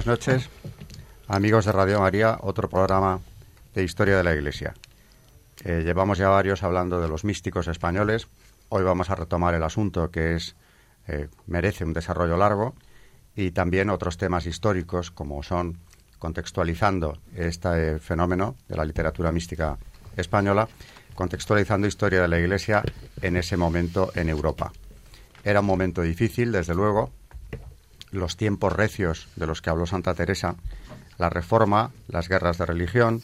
Buenas noches, amigos de Radio María, otro programa de historia de la Iglesia. Eh, llevamos ya varios hablando de los místicos españoles. Hoy vamos a retomar el asunto que es eh, merece un desarrollo largo y también otros temas históricos como son contextualizando este fenómeno de la literatura mística española, contextualizando historia de la Iglesia en ese momento en Europa. Era un momento difícil, desde luego, los tiempos recios de los que habló Santa Teresa, la reforma, las guerras de religión,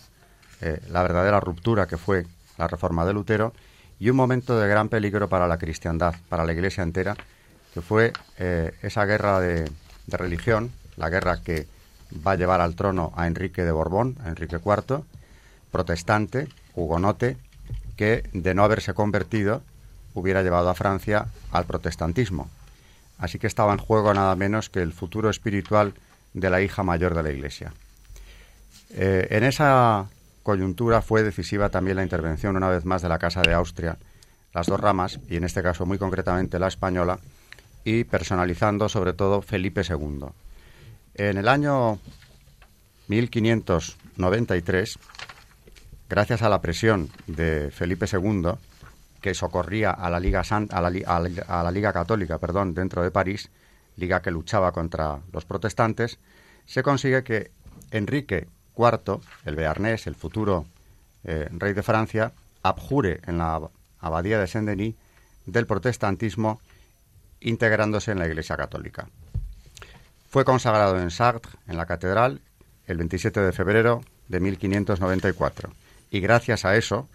eh, la verdadera ruptura que fue la reforma de Lutero y un momento de gran peligro para la cristiandad, para la Iglesia entera, que fue eh, esa guerra de, de, religión, la guerra que va a llevar al trono a Enrique de Borbón, a Enrique IV, protestante, hugonote, que de no haberse convertido hubiera llevado a Francia al protestantismo. Así que estaba en juego nada menos que el futuro espiritual de la hija mayor de la Iglesia. Eh, en esa coyuntura fue decisiva también la intervención una vez más de la Casa de Austria, las dos ramas, y en este caso muy concretamente la española, y personalizando sobre todo Felipe II. En el año 1593, gracias a la presión de Felipe II, que socorría a la Liga, a la, Liga Católica perdón, dentro de París, liga que luchaba contra los protestantes, se consigue que Enrique IV, el Bearnés, el futuro eh, rey de Francia, abjure en la abadía de Saint-Denis del protestantismo, integrándose en la Iglesia Católica. Fue consagrado en Sartres, en la catedral, el 27 de febrero de 1594. Y gracias a eso,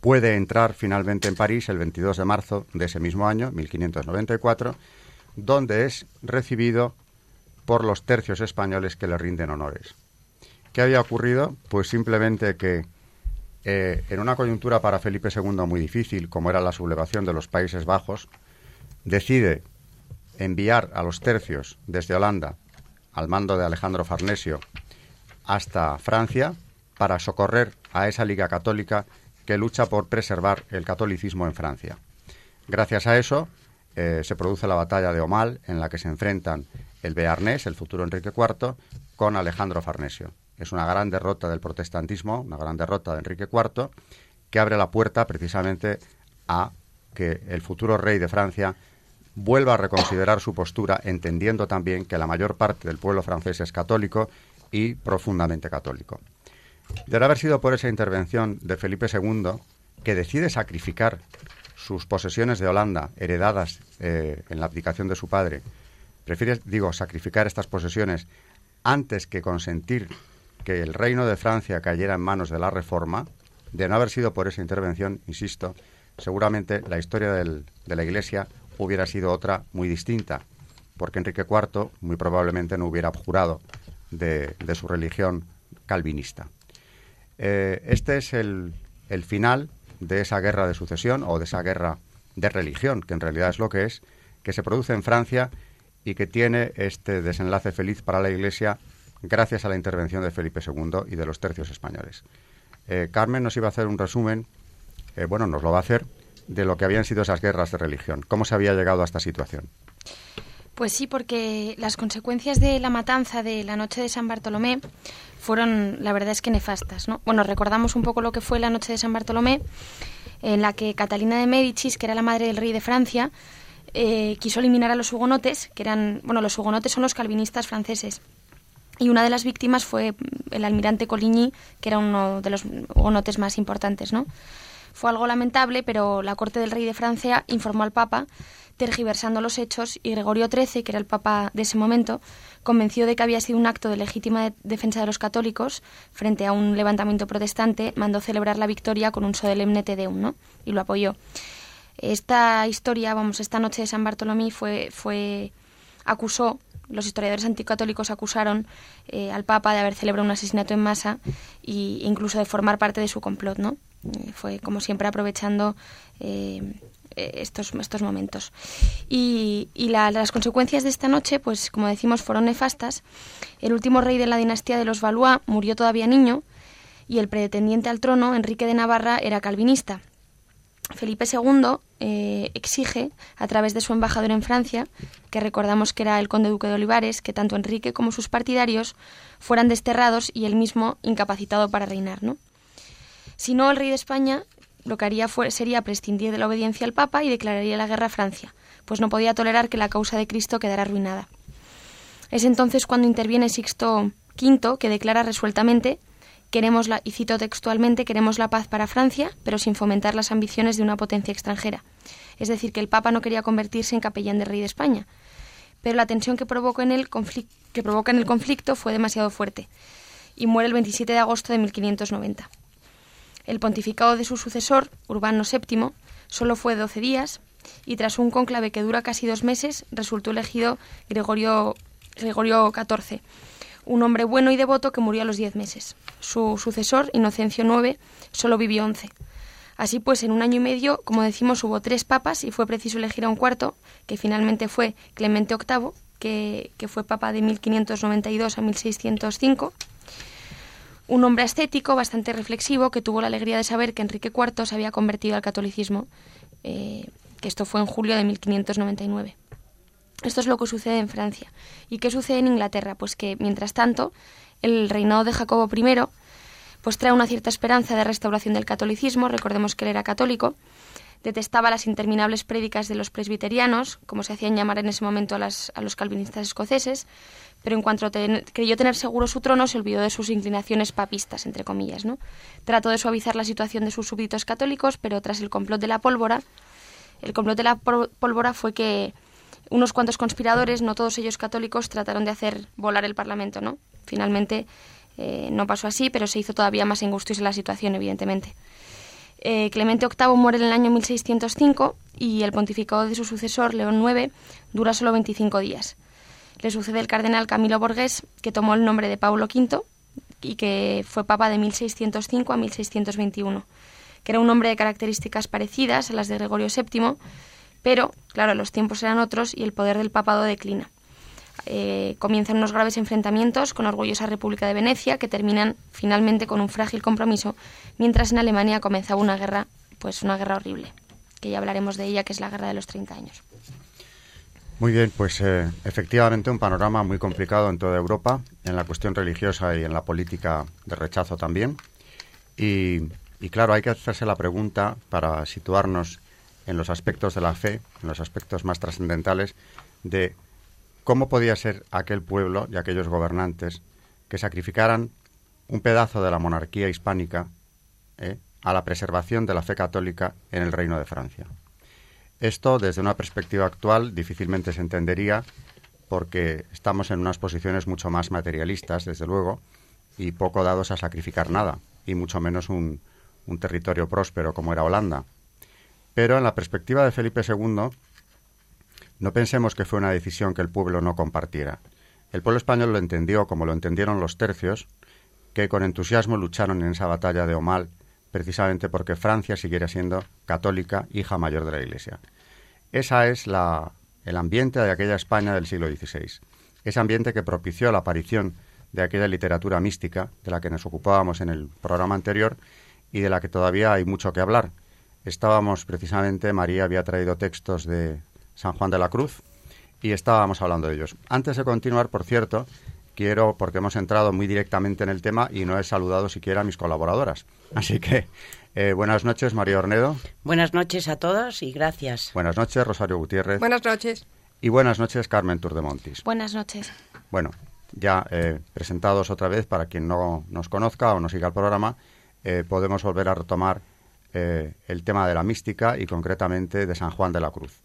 puede entrar finalmente en París el 22 de marzo de ese mismo año, 1594, donde es recibido por los tercios españoles que le rinden honores. ¿Qué había ocurrido? Pues simplemente que eh, en una coyuntura para Felipe II muy difícil, como era la sublevación de los Países Bajos, decide enviar a los tercios desde Holanda al mando de Alejandro Farnesio hasta Francia para socorrer a esa Liga Católica que lucha por preservar el catolicismo en Francia. Gracias a eso eh, se produce la batalla de Omal, en la que se enfrentan el Bearnés, el futuro Enrique IV, con Alejandro Farnesio. Es una gran derrota del protestantismo, una gran derrota de Enrique IV, que abre la puerta precisamente a que el futuro rey de Francia vuelva a reconsiderar su postura, entendiendo también que la mayor parte del pueblo francés es católico y profundamente católico. Debe haber sido por esa intervención de Felipe II que decide sacrificar sus posesiones de Holanda, heredadas eh, en la abdicación de su padre. Prefiere, digo, sacrificar estas posesiones antes que consentir que el reino de Francia cayera en manos de la Reforma. De no haber sido por esa intervención, insisto, seguramente la historia de la Iglesia hubiera sido otra muy distinta, porque Enrique IV muy probablemente no hubiera abjurado de su religión calvinista. Eh, este es el, final de esa guerra de sucesión o de esa guerra de religión, que en realidad es lo que es, que se produce en Francia y que tiene este desenlace feliz para la Iglesia gracias a la intervención de Felipe II y de los tercios españoles. Eh, Carmen nos iba a hacer un resumen, eh, bueno, nos lo va a hacer, de lo que habían sido esas guerras de religión, cómo se había llegado a esta situación. Pues sí, porque las consecuencias de la matanza de la noche de San Bartolomé fueron, la verdad es que nefastas. ¿no? Bueno, recordamos un poco lo que fue la noche de San Bartolomé, en la que Catalina de Médicis, que era la madre del rey de Francia, eh, quiso eliminar a los hugonotes, que eran, bueno, los hugonotes son los calvinistas franceses. Y una de las víctimas fue el almirante Coligny, que era uno de los hugonotes más importantes, ¿no? Fue algo lamentable, pero la corte del rey de Francia informó al Papa, tergiversando los hechos, y Gregorio XIII, que era el Papa de ese momento, convencido de que había sido un acto de legítima defensa de los católicos frente a un levantamiento protestante, mandó celebrar la victoria con un solemne Te Deum, ¿no? Y lo apoyó. Esta historia, vamos, esta noche de San Bartolomé fue, fue acusó los historiadores anticatólicos acusaron eh, al Papa de haber celebrado un asesinato en masa e incluso de formar parte de su complot, ¿no? Eh, fue como siempre aprovechando eh, estos, estos momentos. Y, las consecuencias de esta noche, pues como decimos, fueron nefastas. El último rey de la dinastía de los Valois murió todavía niño y el pretendiente al trono, Enrique de Navarra, era calvinista. Felipe II eh, exige, a través de su embajador en Francia, que recordamos que era el conde duque de Olivares, que tanto Enrique como sus partidarios fueran desterrados y él mismo incapacitado para reinar. ¿no? Si no, el rey de España lo que haría sería prescindir de la obediencia al Papa y declararía la guerra a Francia, pues no podía tolerar que la causa de Cristo quedara arruinada. Es entonces cuando interviene Sixto V, que declara resueltamente Queremos la, y cito textualmente, queremos la paz para Francia, pero sin fomentar las ambiciones de una potencia extranjera. Es decir, que el Papa no quería convertirse en capellán del rey de España. Pero la tensión que, provocó en el que provoca en el conflicto fue demasiado fuerte y muere el 27 de agosto de 1590. El pontificado de su sucesor, Urbano VII, solo fue 12 días y tras un cónclave que dura casi dos meses resultó elegido Gregorio, Gregorio XIV un hombre bueno y devoto que murió a los diez meses. Su sucesor, Inocencio IX, solo vivió once. Así pues, en un año y medio, como decimos, hubo tres papas y fue preciso elegir a un cuarto, que finalmente fue Clemente VIII, que, que fue papa de 1592 a 1605. Un hombre ascético, bastante reflexivo, que tuvo la alegría de saber que Enrique IV se había convertido al catolicismo, eh, que esto fue en julio de 1599. Esto es lo que sucede en Francia. ¿Y qué sucede en Inglaterra? Pues que, mientras tanto, el reinado de Jacobo I pues trae una cierta esperanza de restauración del catolicismo. Recordemos que él era católico. Detestaba las interminables prédicas de los presbiterianos, como se hacían llamar en ese momento a, los calvinistas escoceses, pero en cuanto creyó tener seguro su trono, se olvidó de sus inclinaciones papistas, entre comillas. ¿no? Trató de suavizar la situación de sus súbditos católicos, pero tras el complot de la pólvora, el complot de la pólvora fue que unos cuantos conspiradores, no todos ellos católicos, trataron de hacer volar el Parlamento, ¿no? Finalmente eh, no pasó así, pero se hizo todavía más angustiosa la situación, evidentemente. Eh, Clemente VIII muere en el año 1605 y el pontificado de su sucesor, León IX, dura solo 25 días. Le sucede el cardenal Camilo Borghés, que tomó el nombre de Pablo V y que fue papa de 1605 a 1621, que era un hombre de características parecidas a las de Gregorio VII, pero, claro, los tiempos eran otros y el poder del papado declina. Eh, comienzan unos graves enfrentamientos con orgullosa República de Venecia que terminan finalmente con un frágil compromiso, mientras en Alemania comenzaba una guerra, pues una guerra horrible, que ya hablaremos de ella, que es la guerra de los 30 años. Muy bien, pues eh, efectivamente un panorama muy complicado en toda Europa, en la cuestión religiosa y en la política de rechazo también. Y, claro, hay que hacerse la pregunta para situarnos en los aspectos de la fe, en los aspectos más trascendentales, de cómo podía ser aquel pueblo y aquellos gobernantes que sacrificaran un pedazo de la monarquía hispánica eh, a la preservación de la fe católica en el Reino de Francia. Esto, desde una perspectiva actual, difícilmente se entendería porque estamos en unas posiciones mucho más materialistas, desde luego, y poco dados a sacrificar nada, y mucho menos un territorio próspero como era Holanda. Pero en la perspectiva de Felipe II, no pensemos que fue una decisión que el pueblo no compartiera. El pueblo español lo entendió como lo entendieron los tercios, que con entusiasmo lucharon en esa batalla de Omal, precisamente porque Francia siguiera siendo católica, hija mayor de la Iglesia. Esa es la, el ambiente de aquella España del siglo XVI. Ese ambiente que propició la aparición de aquella literatura mística de la que nos ocupábamos en el programa anterior y de la que todavía hay mucho que hablar, estábamos precisamente, María había traído textos de San Juan de la Cruz y estábamos hablando de ellos. Antes de continuar, por cierto, quiero, porque hemos entrado muy directamente en el tema y no he saludado siquiera a mis colaboradoras. Así que, eh, buenas noches, María Ornedo. Buenas noches a todos y gracias. Buenas noches, Rosario Gutiérrez. Buenas noches. Y buenas noches, Carmen Turdemontis. Buenas noches. Bueno, ya eh, presentados otra vez, para quien no nos conozca o no siga el programa, eh, podemos volver a retomar eh, el tema de la mística y concretamente de San Juan de la Cruz.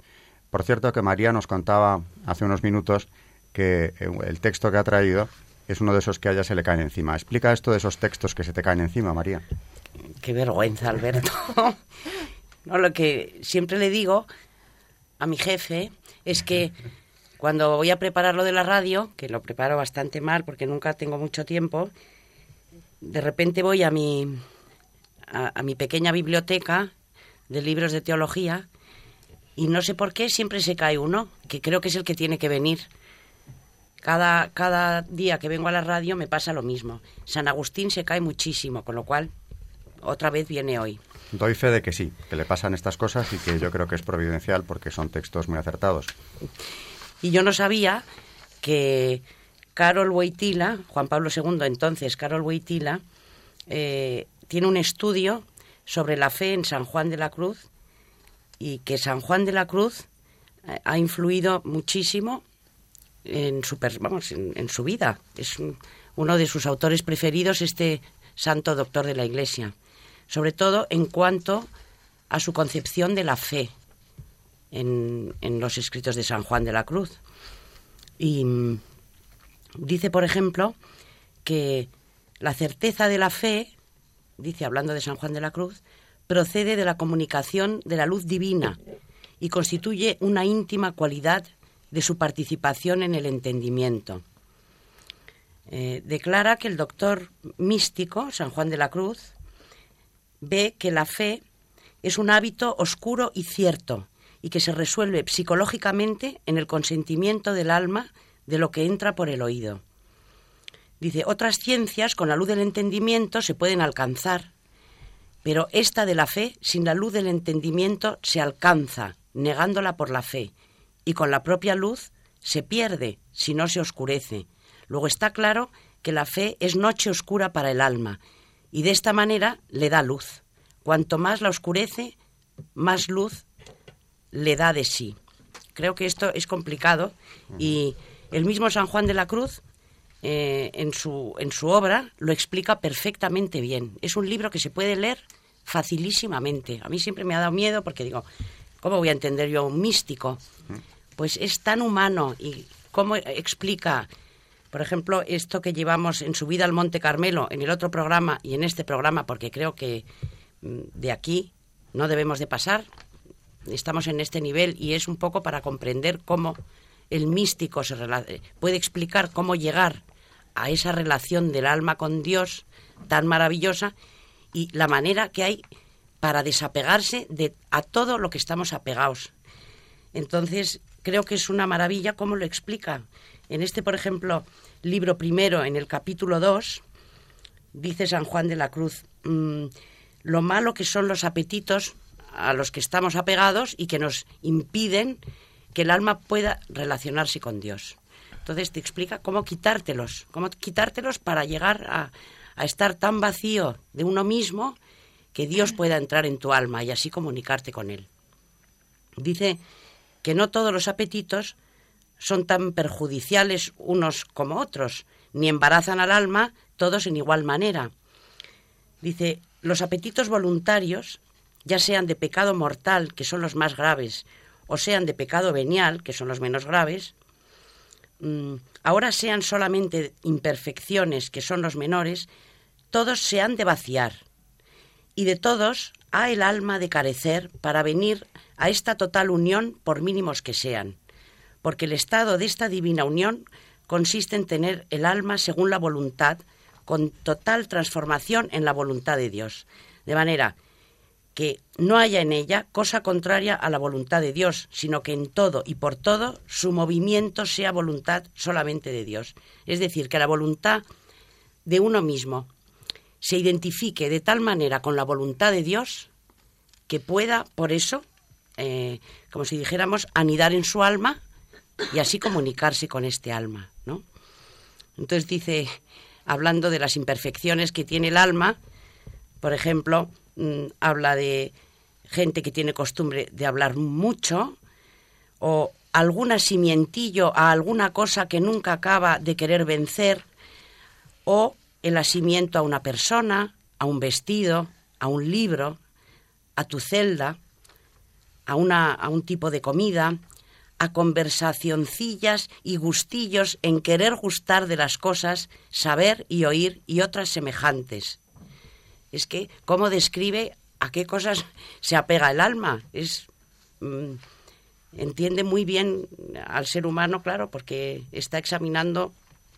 Por cierto que María nos contaba hace unos minutos que eh, el texto que ha traído es uno de esos que a ella se le caen encima. Explica esto de esos textos que se te caen encima, María. Qué vergüenza, Alberto. no, lo que siempre le digo a mi jefe es que cuando voy a preparar lo de la radio, que lo preparo bastante mal porque nunca tengo mucho tiempo, de repente voy a mi, a, mi pequeña biblioteca de libros de teología y no sé por qué siempre se cae uno, que creo que es el que tiene que venir. Cada, cada día que vengo a la radio me pasa lo mismo. San Agustín se cae muchísimo, con lo cual otra vez viene hoy. Doy fe de que sí, que le pasan estas cosas y que yo creo que es providencial porque son textos muy acertados. Y yo no sabía que Carol Wojtyla, Juan Pablo II entonces, Carol Wojtyla, eh, tiene un estudio sobre la fe en San Juan de la Cruz y que San Juan de la Cruz eh, ha influido muchísimo en su, vamos, en, su vida. Es uno de sus autores preferidos, este santo doctor de la Iglesia, sobre todo en cuanto a su concepción de la fe en, en los escritos de San Juan de la Cruz. Y mm, dice, por ejemplo, que la certeza de la fe dice, hablando de San Juan de la Cruz, procede de la comunicación de la luz divina y constituye una íntima cualidad de su participación en el entendimiento. Eh, declara que el doctor místico, San Juan de la Cruz, ve que la fe es un hábito oscuro y cierto y que se resuelve psicológicamente en el consentimiento del alma de lo que entra por el oído. Dice, otras ciencias con la luz del entendimiento se pueden alcanzar, pero esta de la fe, sin la luz del entendimiento, se alcanza, negándola por la fe, y con la propia luz se pierde, si no se oscurece. Luego está claro que la fe es noche oscura para el alma, y de esta manera le da luz. Cuanto más la oscurece, más luz le da de sí. Creo que esto es complicado y el mismo San Juan de la Cruz eh, en, su, en su obra lo explica perfectamente bien. Es un libro que se puede leer facilísimamente. A mí siempre me ha dado miedo porque digo, ¿cómo voy a entender yo a un místico? Pues es tan humano y cómo explica, por ejemplo, esto que llevamos en su vida al Monte Carmelo, en el otro programa y en este programa, porque creo que mm, de aquí no debemos de pasar. Estamos en este nivel y es un poco para comprender cómo el místico se puede explicar cómo llegar a esa relación del alma con Dios tan maravillosa y la manera que hay para desapegarse de a todo lo que estamos apegados. Entonces, creo que es una maravilla cómo lo explica. En este, por ejemplo, libro primero, en el capítulo 2, dice San Juan de la Cruz, mm, lo malo que son los apetitos a los que estamos apegados y que nos impiden que el alma pueda relacionarse con Dios. Entonces te explica cómo quitártelos, cómo quitártelos para llegar a, estar tan vacío de uno mismo que Dios pueda entrar en tu alma y así comunicarte con Él. Dice que no todos los apetitos son tan perjudiciales unos como otros, ni embarazan al alma todos en igual manera. Dice, los apetitos voluntarios, ya sean de pecado mortal, que son los más graves, o sean de pecado venial, que son los menos graves, Mm, ahora sean solamente imperfecciones, que son los menores, todos se han de vaciar. Y de todos ha el alma de carecer para venir a esta total unión, por mínimos que sean. Porque el estado de esta divina unión consiste en tener el alma según la voluntad, con total transformación en la voluntad de Dios. De manera que no haya en ella cosa contraria a la voluntad de Dios, sino que en todo y por todo su movimiento sea voluntad solamente de Dios. Es decir, que la voluntad de uno mismo se identifique de tal manera con la voluntad de Dios que pueda, por eso, eh, como si dijéramos, anidar en su alma y así comunicarse con este alma, ¿no? Entonces dice, hablando de las imperfecciones que tiene el alma, por ejemplo, Mm, habla de gente que tiene costumbre de hablar mucho o algún asimientillo a alguna cosa que nunca acaba de querer vencer o el asimiento a una persona, a un vestido, a un libro, a tu celda, a, una, a un tipo de comida, a conversacioncillas y gustillos en querer gustar de las cosas, saber y oír y otras semejantes. Es que, ¿cómo describe a qué cosas se apega el alma? Es. Mm, entiende muy bien al ser humano, claro, porque está examinando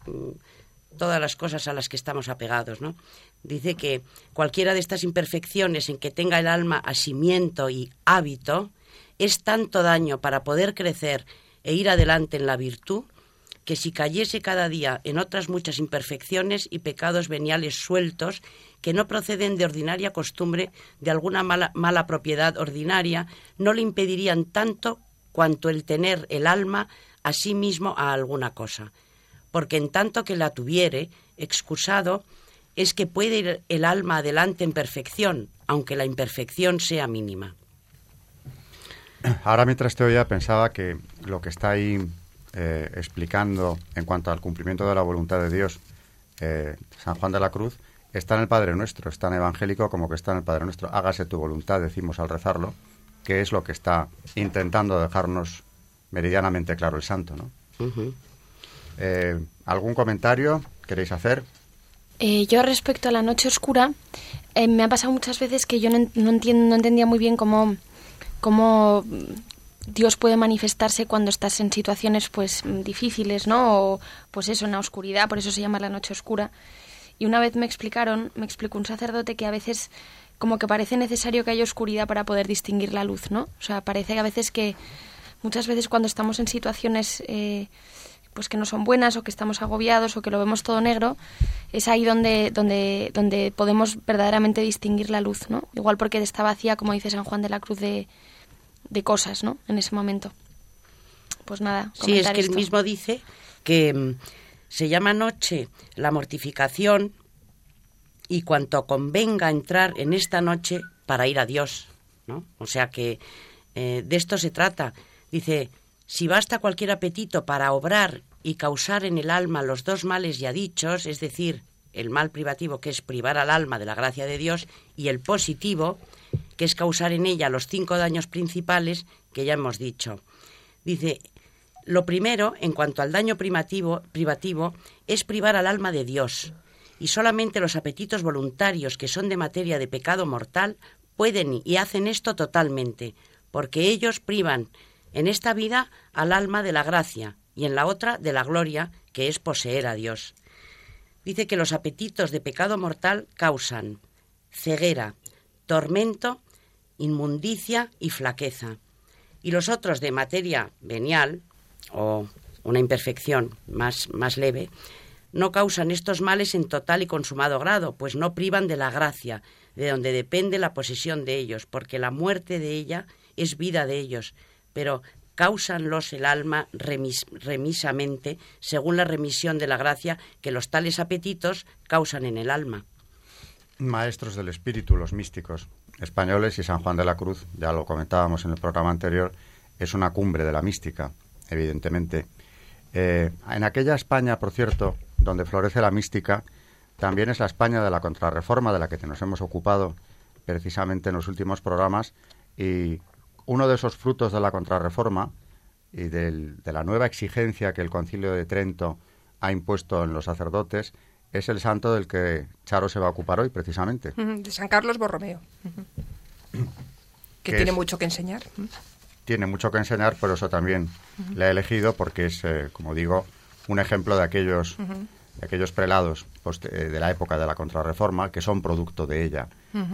mm, todas las cosas a las que estamos apegados, ¿no? Dice que cualquiera de estas imperfecciones en que tenga el alma asimiento y hábito es tanto daño para poder crecer e ir adelante en la virtud que si cayese cada día en otras muchas imperfecciones y pecados veniales sueltos que no proceden de ordinaria costumbre, de alguna mala, mala propiedad ordinaria, no le impedirían tanto cuanto el tener el alma a sí mismo a alguna cosa. Porque en tanto que la tuviere, excusado, es que puede ir el alma adelante en perfección, aunque la imperfección sea mínima. Ahora mientras te oía pensaba que lo que está ahí eh, explicando en cuanto al cumplimiento de la voluntad de Dios, eh, San Juan de la Cruz, está en el Padre Nuestro, está en evangélico como que está en el Padre Nuestro. Hágase tu voluntad, decimos al rezarlo, que es lo que está intentando dejarnos meridianamente claro el santo, ¿no? Eh, ¿Algún comentario queréis hacer? Eh, yo respecto a la noche oscura, eh, me ha pasado muchas veces que yo no, entiendo, no entendía muy bien cómo, cómo Dios puede manifestarse cuando estás en situaciones pues difíciles, ¿no? O pues eso, en la oscuridad, por eso se llama la noche oscura. Y una vez me explicaron, me explicó un sacerdote que a veces como que parece necesario que haya oscuridad para poder distinguir la luz, ¿no? O sea, parece que a veces que muchas veces cuando estamos en situaciones eh, pues que no son buenas o que estamos agobiados o que lo vemos todo negro, es ahí donde, donde, donde podemos verdaderamente distinguir la luz, ¿no? Igual porque está vacía, como dice San Juan de la Cruz, de, de cosas, ¿no? En ese momento. Pues nada. Sí, es que él mismo dice que mm, se llama noche la mortificación y cuanto convenga entrar en esta noche para ir a Dios. ¿no? O sea que eh, de esto se trata. Dice, si basta cualquier apetito para obrar y causar en el alma los dos males ya dichos, es decir, el mal privativo, que es privar al alma de la gracia de Dios, y el positivo, que es causar en ella los cinco daños principales que ya hemos dicho. Dice, lo primero, en cuanto al daño privativo, es privar al alma de Dios, y solamente los apetitos voluntarios que son de materia de pecado mortal pueden y hacen esto totalmente, porque ellos privan en esta vida al alma de la gracia y en la otra de la gloria, que es poseer a Dios. Dice que los apetitos de pecado mortal causan ceguera, tormento, inmundicia y flaqueza. Y los otros de materia venial, o una imperfección más, más leve, no causan estos males en total y consumado grado, pues no privan de la gracia, de donde depende la posesión de ellos, porque la muerte de ella es vida de ellos, pero causanlos el alma remisamente, según la remisión de la gracia que los tales apetitos causan en el alma. Maestros del espíritu, los místicos españoles y San Juan de la Cruz, ya lo comentábamos en el programa anterior, es una cumbre de la mística, evidentemente. Eh, en aquella España, por cierto, donde florece la mística, también es la España de la contrarreforma de la que nos hemos ocupado precisamente en los últimos programas y uno de esos frutos de la contrarreforma y de la nueva exigencia que el Concilio de Trento ha impuesto en los sacerdotes es el santo del que Charo se va a ocupar hoy precisamente. De San Carlos Borromeo. que tiene mucho que enseñar. Tiene mucho que enseñar, pero eso también le he elegido porque es, eh, como digo, un ejemplo de aquellos, de aquellos prelados eh, de la época de la contrarreforma que son producto de ella.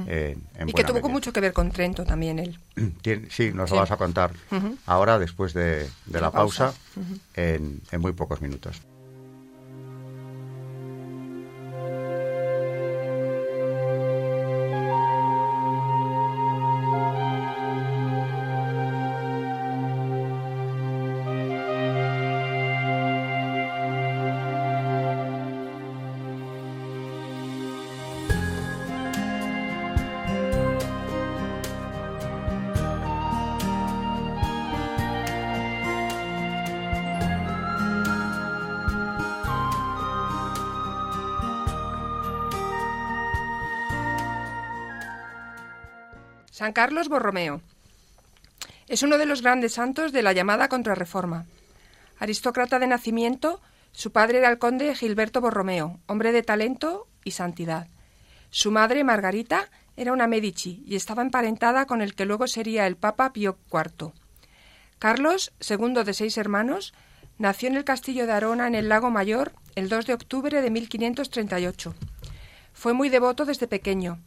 Eh, y que tuvo mucho que ver con Trento también él. sí, nos lo vas a contar ahora, después de, la, pausa, en muy pocos minutos. Carlos Borromeo. Es uno de los grandes santos de la llamada Contrarreforma. Aristócrata de nacimiento, su padre era el conde Gilberto Borromeo, hombre de talento y santidad. Su madre, Margarita, era una Medici y estaba emparentada con el que luego sería el Papa Pío IV. Carlos, segundo de seis hermanos, nació en el castillo de Arona, en el Lago Mayor, el 2 de octubre de 1538. Fue muy devoto desde pequeño.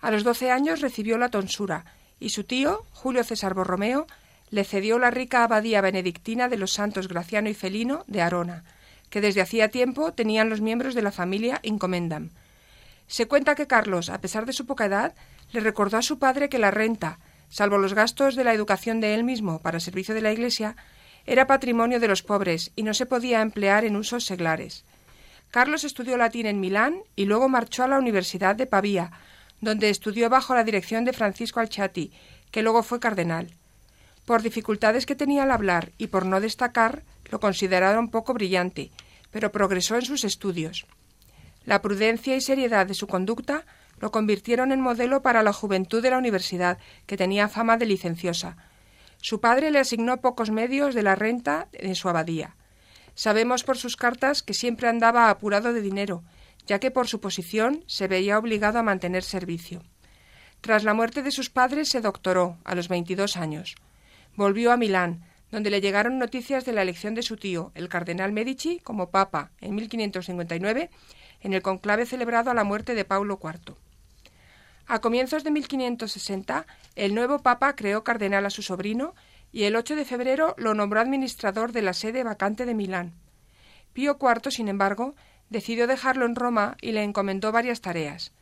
A los doce años recibió la tonsura y su tío, Julio César Borromeo, le cedió la rica abadía benedictina de los santos Graciano y Felino de Arona, que desde hacía tiempo tenían los miembros de la familia Incomendam. Se cuenta que Carlos, a pesar de su poca edad, le recordó a su padre que la renta, salvo los gastos de la educación de él mismo para servicio de la Iglesia, era patrimonio de los pobres y no se podía emplear en usos seglares. Carlos estudió latín en Milán y luego marchó a la Universidad de Pavía, donde estudió bajo la dirección de Francisco Alchati, que luego fue cardenal. Por dificultades que tenía al hablar y por no destacar, lo consideraron poco brillante, pero progresó en sus estudios. La prudencia y seriedad de su conducta lo convirtieron en modelo para la juventud de la universidad, que tenía fama de licenciosa. Su padre le asignó pocos medios de la renta en su abadía. Sabemos por sus cartas que siempre andaba apurado de dinero, ya que por su posición se veía obligado a mantener servicio. Tras la muerte de sus padres se doctoró a los 22 años. Volvió a Milán, donde le llegaron noticias de la elección de su tío, el cardenal Medici, como papa en 1559, en el conclave celebrado a la muerte de Paulo IV. A comienzos de 1560, el nuevo papa creó cardenal a su sobrino y el 8 de febrero lo nombró administrador de la sede vacante de Milán. Pío IV, sin embargo, decidió dejarlo en Roma y le encomendó varias tareas.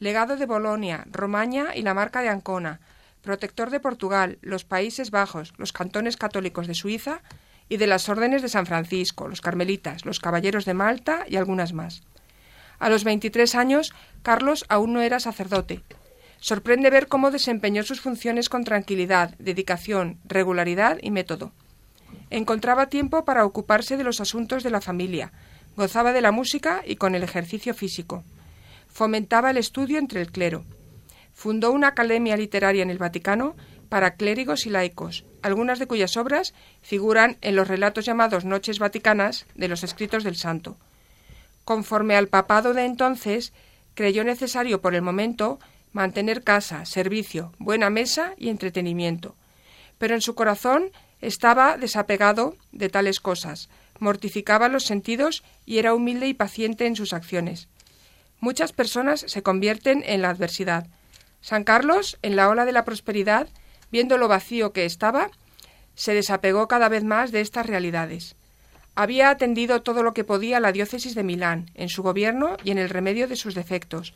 Legado de Bolonia, Romaña y la marca de Ancona, protector de Portugal, los Países Bajos, los cantones católicos de Suiza y de las órdenes de San Francisco, los carmelitas, los caballeros de Malta y algunas más. A los 23 años, Carlos aún no era sacerdote. Sorprende ver cómo desempeñó sus funciones con tranquilidad, dedicación, regularidad y método. Encontraba tiempo para ocuparse de los asuntos de la familia, gozaba de la música y con el ejercicio físico. Fomentaba el estudio entre el clero. Fundó una academia literaria en el Vaticano para clérigos y laicos, algunas de cuyas obras figuran en los relatos llamados Noches Vaticanas de los escritos del Santo. Conforme al papado de entonces, creyó necesario por el momento mantener casa, servicio, buena mesa y entretenimiento. Pero en su corazón estaba desapegado de tales cosas, mortificaba los sentidos y era humilde y paciente en sus acciones. Muchas personas se convierten en la adversidad, San Carlos, en la ola de la prosperidad, viendo lo vacío que estaba, se desapegó cada vez más de estas realidades. Había atendido todo lo que podía la diócesis de Milán, en su gobierno y en el remedio de sus defectos,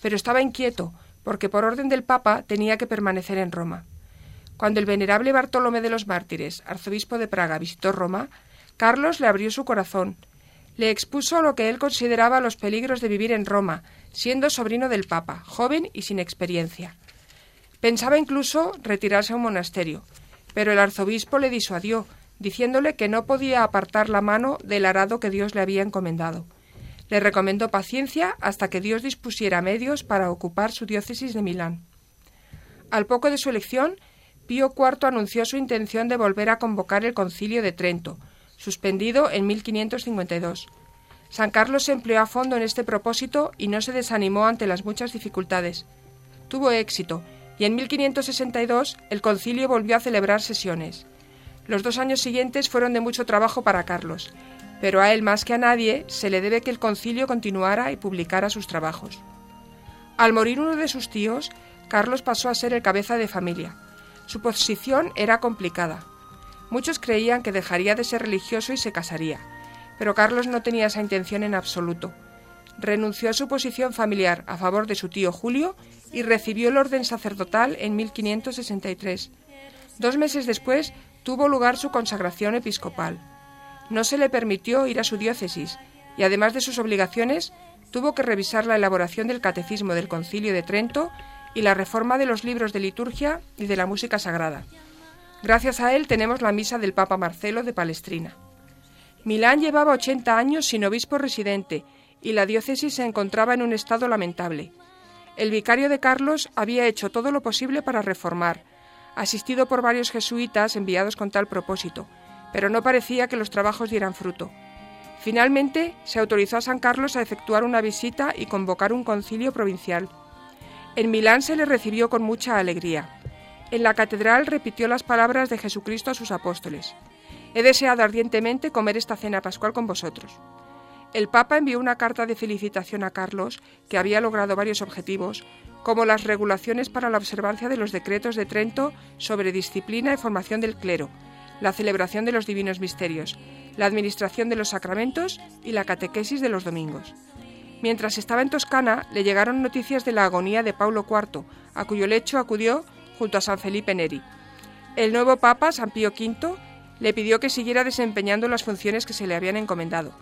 pero estaba inquieto, porque por orden del Papa tenía que permanecer en Roma. Cuando el venerable Bartolomé de los Mártires, arzobispo de Praga, visitó Roma, Carlos le abrió su corazón, le expuso lo que él consideraba los peligros de vivir en Roma, siendo sobrino del Papa, joven y sin experiencia. Pensaba incluso retirarse a un monasterio, pero el arzobispo le disuadió, diciéndole que no podía apartar la mano del arado que Dios le había encomendado. Le recomendó paciencia hasta que Dios dispusiera medios para ocupar su diócesis de Milán. Al poco de su elección, Pío IV anunció su intención de volver a convocar el concilio de Trento, suspendido en 1552. San Carlos se empleó a fondo en este propósito y no se desanimó ante las muchas dificultades. Tuvo éxito y en 1562 el concilio volvió a celebrar sesiones. Los dos años siguientes fueron de mucho trabajo para Carlos, pero a él más que a nadie se le debe que el concilio continuara y publicara sus trabajos. Al morir uno de sus tíos, Carlos pasó a ser el cabeza de familia. Su posición era complicada. Muchos creían que dejaría de ser religioso y se casaría pero Carlos no tenía esa intención en absoluto. Renunció a su posición familiar a favor de su tío Julio y recibió el orden sacerdotal en 1563. Dos meses después tuvo lugar su consagración episcopal. No se le permitió ir a su diócesis y, además de sus obligaciones, tuvo que revisar la elaboración del catecismo del Concilio de Trento y la reforma de los libros de liturgia y de la música sagrada. Gracias a él tenemos la misa del Papa Marcelo de Palestrina. Milán llevaba 80 años sin obispo residente y la diócesis se encontraba en un estado lamentable. El vicario de Carlos había hecho todo lo posible para reformar, asistido por varios jesuitas enviados con tal propósito, pero no parecía que los trabajos dieran fruto. Finalmente, se autorizó a San Carlos a efectuar una visita y convocar un concilio provincial. En Milán se le recibió con mucha alegría. En la catedral repitió las palabras de Jesucristo a sus apóstoles. He deseado ardientemente comer esta cena pascual con vosotros. El Papa envió una carta de felicitación a Carlos, que había logrado varios objetivos, como las regulaciones para la observancia de los decretos de Trento sobre disciplina y formación del clero, la celebración de los divinos misterios, la administración de los sacramentos y la catequesis de los domingos. Mientras estaba en Toscana, le llegaron noticias de la agonía de Paulo IV, a cuyo lecho acudió junto a San Felipe Neri. El nuevo Papa, San Pío V, le pidió que siguiera desempeñando las funciones que se le habían encomendado.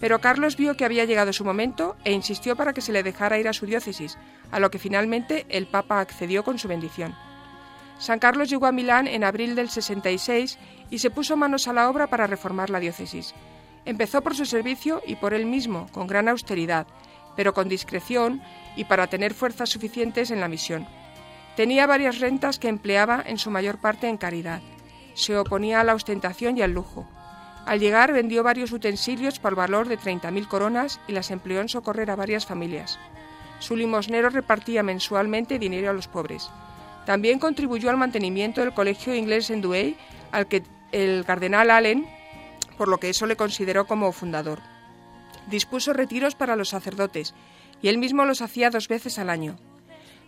Pero Carlos vio que había llegado su momento e insistió para que se le dejara ir a su diócesis, a lo que finalmente el Papa accedió con su bendición. San Carlos llegó a Milán en abril del 66 y se puso manos a la obra para reformar la diócesis. Empezó por su servicio y por él mismo, con gran austeridad, pero con discreción y para tener fuerzas suficientes en la misión. Tenía varias rentas que empleaba en su mayor parte en caridad. Se oponía a la ostentación y al lujo. Al llegar vendió varios utensilios por valor de 30.000 coronas y las empleó en socorrer a varias familias. Su limosnero repartía mensualmente dinero a los pobres. También contribuyó al mantenimiento del colegio inglés en Douai, al que el cardenal Allen, por lo que eso le consideró como fundador. Dispuso retiros para los sacerdotes, y él mismo los hacía dos veces al año.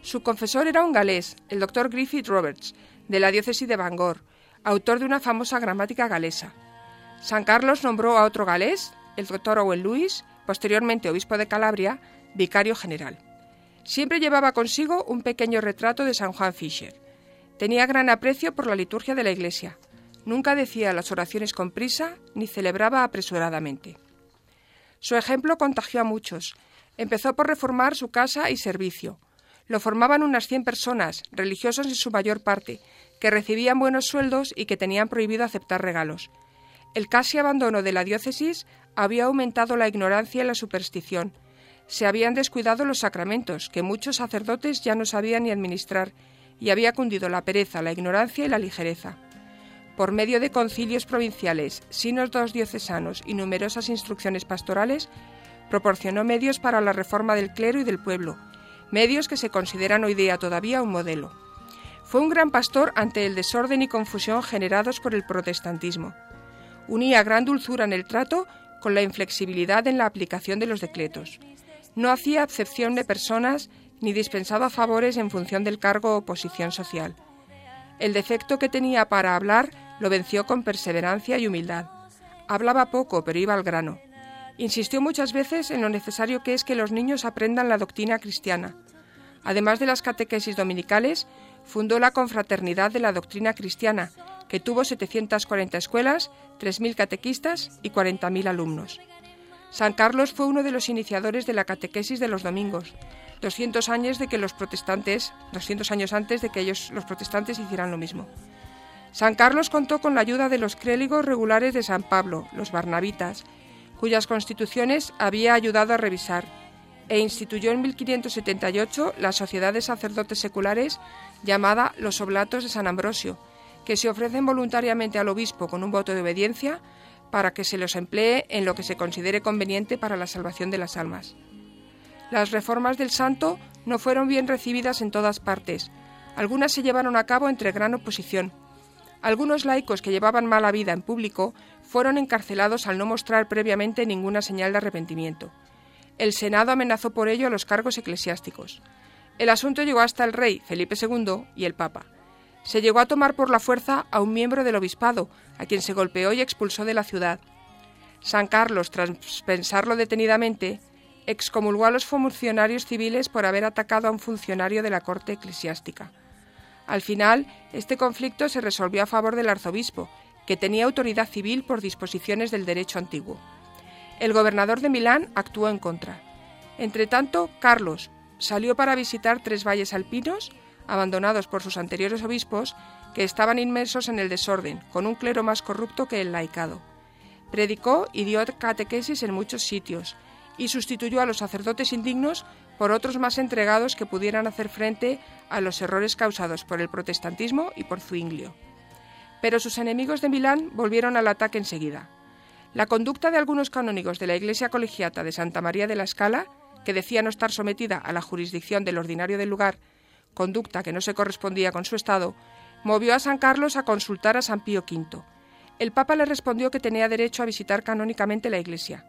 Su confesor era un galés, el doctor Griffith Roberts, de la diócesis de Bangor, autor de una famosa gramática galesa. San Carlos nombró a otro galés, el doctor Owen Lewis, posteriormente obispo de Calabria, vicario general. Siempre llevaba consigo un pequeño retrato de San Juan Fisher. Tenía gran aprecio por la liturgia de la Iglesia. Nunca decía las oraciones con prisa ni celebraba apresuradamente. Su ejemplo contagió a muchos. Empezó por reformar su casa y servicio. Lo formaban unas 100 personas, religiosos en su mayor parte, que recibían buenos sueldos y que tenían prohibido aceptar regalos. El casi abandono de la diócesis había aumentado la ignorancia y la superstición. Se habían descuidado los sacramentos, que muchos sacerdotes ya no sabían ni administrar, y había cundido la pereza, la ignorancia y la ligereza. Por medio de concilios provinciales, dos diocesanos y numerosas instrucciones pastorales, proporcionó medios para la reforma del clero y del pueblo, medios que se consideran hoy día todavía un modelo. Fue un gran pastor ante el desorden y confusión generados por el protestantismo unía gran dulzura en el trato con la inflexibilidad en la aplicación de los decretos. No hacía acepción de personas ni dispensaba favores en función del cargo o posición social. El defecto que tenía para hablar lo venció con perseverancia y humildad. Hablaba poco, pero iba al grano. Insistió muchas veces en lo necesario que es que los niños aprendan la doctrina cristiana. Además de las catequesis dominicales, fundó la Confraternidad de la Doctrina Cristiana, que tuvo 740 escuelas, 3.000 catequistas y 40.000 alumnos. San Carlos fue uno de los iniciadores de la catequesis de los domingos, 200 años de que los protestantes, 200 años antes de que ellos los protestantes hicieran lo mismo. San Carlos contó con la ayuda de los créligos regulares de San Pablo, los barnabitas, cuyas constituciones había ayudado a revisar, e instituyó en 1578 la Sociedad de Sacerdotes Seculares llamada Los Oblatos de San Ambrosio, que se ofrecen voluntariamente al obispo con un voto de obediencia para que se los emplee en lo que se considere conveniente para la salvación de las almas. Las reformas del santo no fueron bien recibidas en todas partes. Algunas se llevaron a cabo entre gran oposición. Algunos laicos que llevaban mala vida en público fueron encarcelados al no mostrar previamente ninguna señal de arrepentimiento. El Senado amenazó por ello a los cargos eclesiásticos. El asunto llegó hasta el rey Felipe II y el Papa se llegó a tomar por la fuerza a un miembro del obispado, a quien se golpeó y expulsó de la ciudad. San Carlos, tras pensarlo detenidamente, excomulgó a los funcionarios civiles por haber atacado a un funcionario de la corte eclesiástica. Al final, este conflicto se resolvió a favor del arzobispo, que tenía autoridad civil por disposiciones del derecho antiguo. El gobernador de Milán actuó en contra. Entretanto, Carlos salió para visitar tres valles alpinos abandonados por sus anteriores obispos, que estaban inmersos en el desorden, con un clero más corrupto que el laicado. Predicó y dio catequesis en muchos sitios, y sustituyó a los sacerdotes indignos por otros más entregados que pudieran hacer frente a los errores causados por el protestantismo y por Zuinglio. Pero sus enemigos de Milán volvieron al ataque enseguida. La conducta de algunos canónigos de la Iglesia colegiata de Santa María de la Scala, que decía no estar sometida a la jurisdicción del ordinario del lugar, conducta que no se correspondía con su estado, movió a San Carlos a consultar a San Pío V. El Papa le respondió que tenía derecho a visitar canónicamente la iglesia.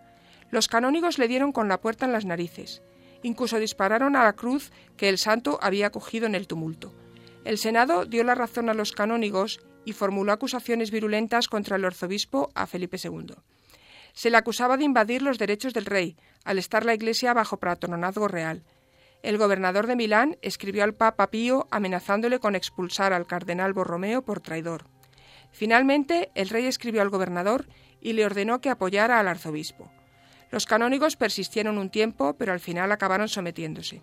Los canónigos le dieron con la puerta en las narices. Incluso dispararon a la cruz que el santo había cogido en el tumulto. El Senado dio la razón a los canónigos y formuló acusaciones virulentas contra el arzobispo a Felipe II. Se le acusaba de invadir los derechos del rey, al estar la iglesia bajo patronazgo real. El gobernador de Milán escribió al Papa Pío amenazándole con expulsar al cardenal Borromeo por traidor. Finalmente, el rey escribió al gobernador y le ordenó que apoyara al arzobispo. Los canónigos persistieron un tiempo, pero al final acabaron sometiéndose.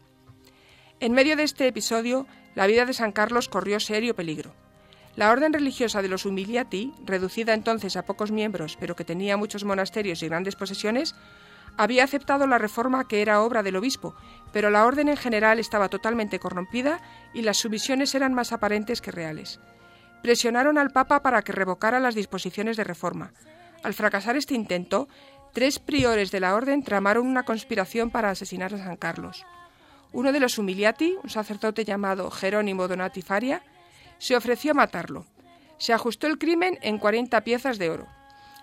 En medio de este episodio, la vida de San Carlos corrió serio peligro. La orden religiosa de los Humiliati, reducida entonces a pocos miembros, pero que tenía muchos monasterios y grandes posesiones, había aceptado la reforma que era obra del obispo, pero la orden en general estaba totalmente corrompida y las sumisiones eran más aparentes que reales. Presionaron al Papa para que revocara las disposiciones de reforma. Al fracasar este intento, tres priores de la orden tramaron una conspiración para asesinar a San Carlos. Uno de los humiliati, un sacerdote llamado Jerónimo Donati Faria, se ofreció a matarlo. Se ajustó el crimen en 40 piezas de oro.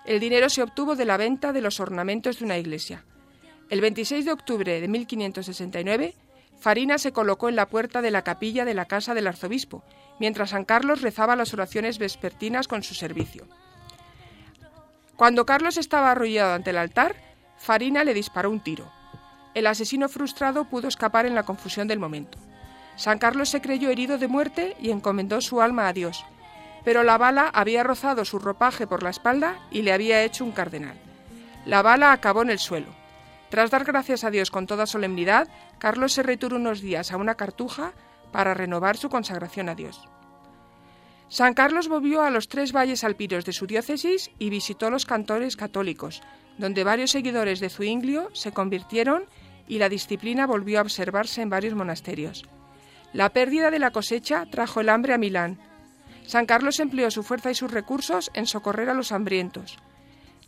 El dinero se obtuvo de la venta de los ornamentos de una iglesia. El 26 de octubre de 1569, Farina se colocó en la puerta de la capilla de la casa del arzobispo, mientras San Carlos rezaba las oraciones vespertinas con su servicio. Cuando Carlos estaba arrollado ante el altar, Farina le disparó un tiro. El asesino frustrado pudo escapar en la confusión del momento. San Carlos se creyó herido de muerte y encomendó su alma a Dios, pero la bala había rozado su ropaje por la espalda y le había hecho un cardenal. La bala acabó en el suelo. Tras dar gracias a Dios con toda solemnidad, Carlos se retiró unos días a una cartuja para renovar su consagración a Dios. San Carlos volvió a los tres valles alpinos de su diócesis y visitó los cantores católicos, donde varios seguidores de Zuinglio se convirtieron y la disciplina volvió a observarse en varios monasterios. La pérdida de la cosecha trajo el hambre a Milán. San Carlos empleó su fuerza y sus recursos en socorrer a los hambrientos.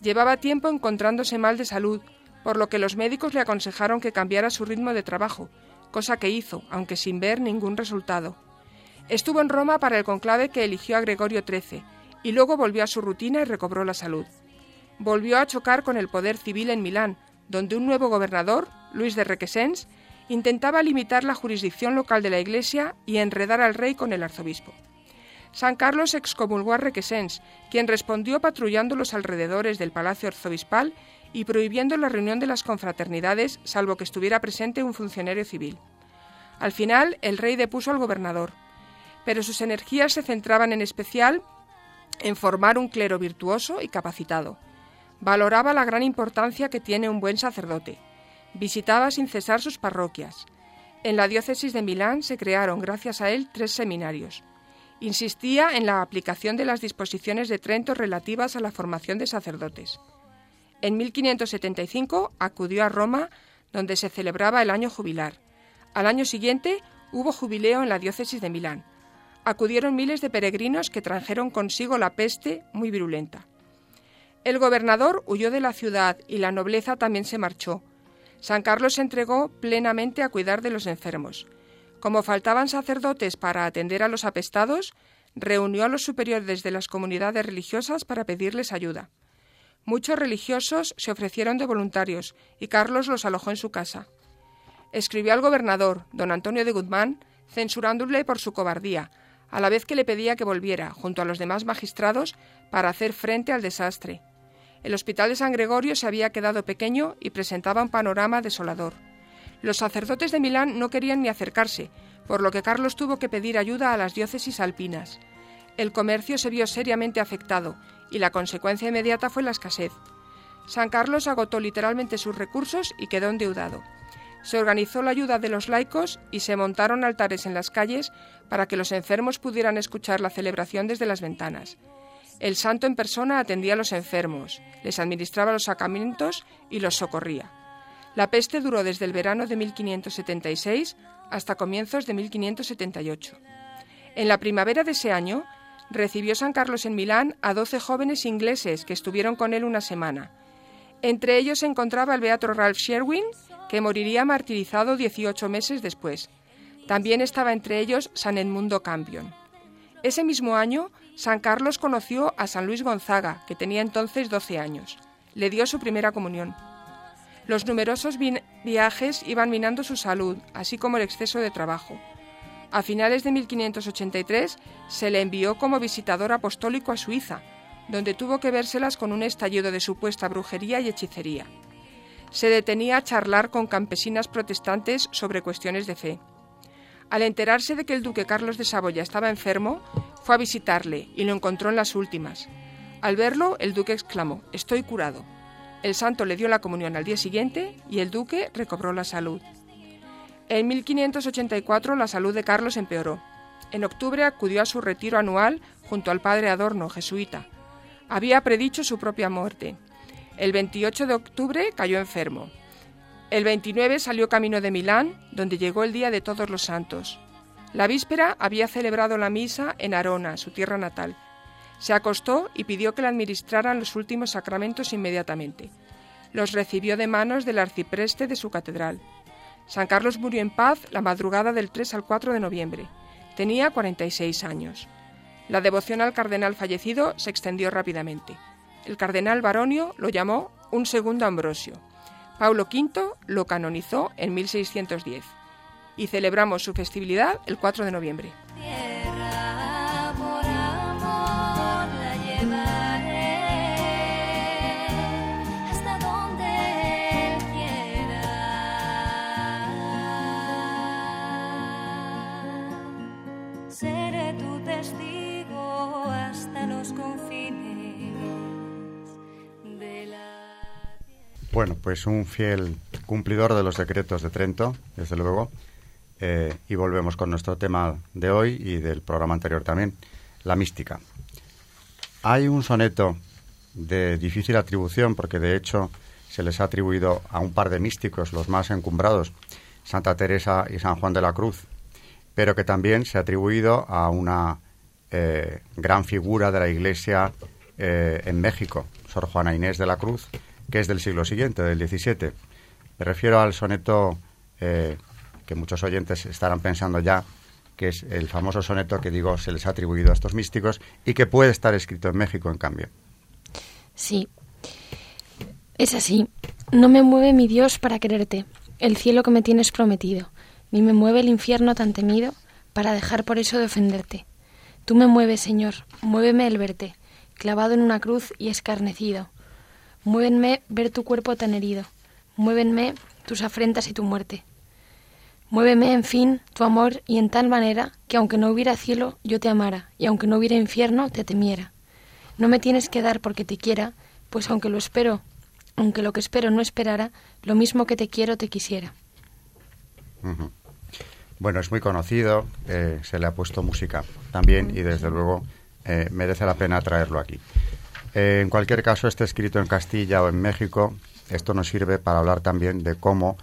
Llevaba tiempo encontrándose mal de salud, por lo que los médicos le aconsejaron que cambiara su ritmo de trabajo, cosa que hizo, aunque sin ver ningún resultado. Estuvo en Roma para el conclave que eligió a Gregorio XIII y luego volvió a su rutina y recobró la salud. Volvió a chocar con el poder civil en Milán, donde un nuevo gobernador, Luis de Requesens, intentaba limitar la jurisdicción local de la Iglesia y enredar al rey con el arzobispo. San Carlos excomulgó a Requesens, quien respondió patrullando los alrededores del palacio arzobispal y prohibiendo la reunión de las confraternidades salvo que estuviera presente un funcionario civil. Al final, el rey depuso al gobernador, pero sus energías se centraban en especial en formar un clero virtuoso y capacitado. Valoraba la gran importancia que tiene un buen sacerdote. Visitaba sin cesar sus parroquias. En la diócesis de Milán se crearon, gracias a él, tres seminarios. Insistía en la aplicación de las disposiciones de Trento relativas a la formación de sacerdotes. En 1575 acudió a Roma, donde se celebraba el año jubilar. Al año siguiente hubo jubileo en la diócesis de Milán acudieron miles de peregrinos que trajeron consigo la peste muy virulenta. El gobernador huyó de la ciudad y la nobleza también se marchó. San Carlos se entregó plenamente a cuidar de los enfermos. Como faltaban sacerdotes para atender a los apestados, reunió a los superiores de las comunidades religiosas para pedirles ayuda. Muchos religiosos se ofrecieron de voluntarios y Carlos los alojó en su casa. Escribió al gobernador, don Antonio de Guzmán, censurándole por su cobardía, a la vez que le pedía que volviera, junto a los demás magistrados, para hacer frente al desastre. El hospital de San Gregorio se había quedado pequeño y presentaba un panorama desolador. Los sacerdotes de Milán no querían ni acercarse, por lo que Carlos tuvo que pedir ayuda a las diócesis alpinas. El comercio se vio seriamente afectado y la consecuencia inmediata fue la escasez. San Carlos agotó literalmente sus recursos y quedó endeudado se organizó la ayuda de los laicos y se montaron altares en las calles para que los enfermos pudieran escuchar la celebración desde las ventanas. El santo en persona atendía a los enfermos, les administraba los sacramentos y los socorría. La peste duró desde el verano de 1576 hasta comienzos de 1578. En la primavera de ese año, recibió San Carlos en Milán a doce jóvenes ingleses que estuvieron con él una semana. Entre ellos se encontraba el beato Ralph Sherwin, que moriría martirizado 18 meses después. También estaba entre ellos San Edmundo Campion. Ese mismo año, San Carlos conoció a San Luis Gonzaga, que tenía entonces 12 años. Le dio su primera comunión. Los numerosos viajes iban minando su salud, así como el exceso de trabajo. A finales de 1583 se le envió como visitador apostólico a Suiza, donde tuvo que vérselas con un estallido de supuesta brujería y hechicería. Se detenía a charlar con campesinas protestantes sobre cuestiones de fe. Al enterarse de que el duque Carlos de Saboya estaba enfermo, fue a visitarle y lo encontró en las últimas. Al verlo, el duque exclamó, Estoy curado. El santo le dio la comunión al día siguiente y el duque recobró la salud. En 1584 la salud de Carlos empeoró. En octubre acudió a su retiro anual junto al padre Adorno, jesuita. Había predicho su propia muerte. El 28 de octubre cayó enfermo. El 29 salió camino de Milán, donde llegó el día de todos los santos. La víspera había celebrado la misa en Arona, su tierra natal, se acostó y pidió que le administraran los últimos sacramentos inmediatamente. Los recibió de manos del arcipreste de su catedral. San Carlos murió en paz la madrugada del 3 al 4 de noviembre. Tenía 46 años. La devoción al cardenal fallecido se extendió rápidamente. El cardenal Baronio lo llamó un segundo Ambrosio. Paulo V lo canonizó en 1610 y celebramos su festividad el 4 de noviembre. Bueno, pues un fiel cumplidor de los decretos de Trento, desde luego. Eh, y volvemos con nuestro tema de hoy y del programa anterior también, la mística. Hay un soneto de difícil atribución, porque de hecho se les ha atribuido a un par de místicos, los más encumbrados, Santa Teresa y San Juan de la Cruz, pero que también se ha atribuido a una eh, gran figura de la Iglesia eh, en México, Sor Juana Inés de la Cruz, que es del siglo siguiente, del XVII. Me refiero al soneto eh, que muchos oyentes estarán pensando ya, que es el famoso soneto que digo se les ha atribuido a estos místicos y que puede estar escrito en México, en cambio. Sí, es así. No me mueve mi Dios para quererte, el cielo que me tienes prometido, ni me mueve el infierno tan temido para dejar por eso de ofenderte. Tú me mueves, Señor, muéveme el verte, clavado en una cruz y escarnecido, Muévenme ver tu cuerpo tan herido. Muévenme tus afrentas y tu muerte. Muéveme, en fin, tu amor y en tal manera que aunque no hubiera cielo, yo te amara, y aunque no hubiera infierno, te temiera. No me tienes que dar porque te quiera, pues aunque lo espero, aunque lo que espero no esperara, lo mismo que te quiero te quisiera. Bueno, es muy conocido, eh, se le ha puesto música también y desde luego eh, merece la pena traerlo aquí. Eh, en cualquier caso, esté escrito en Castilla o en México, esto nos sirve para hablar también de cómo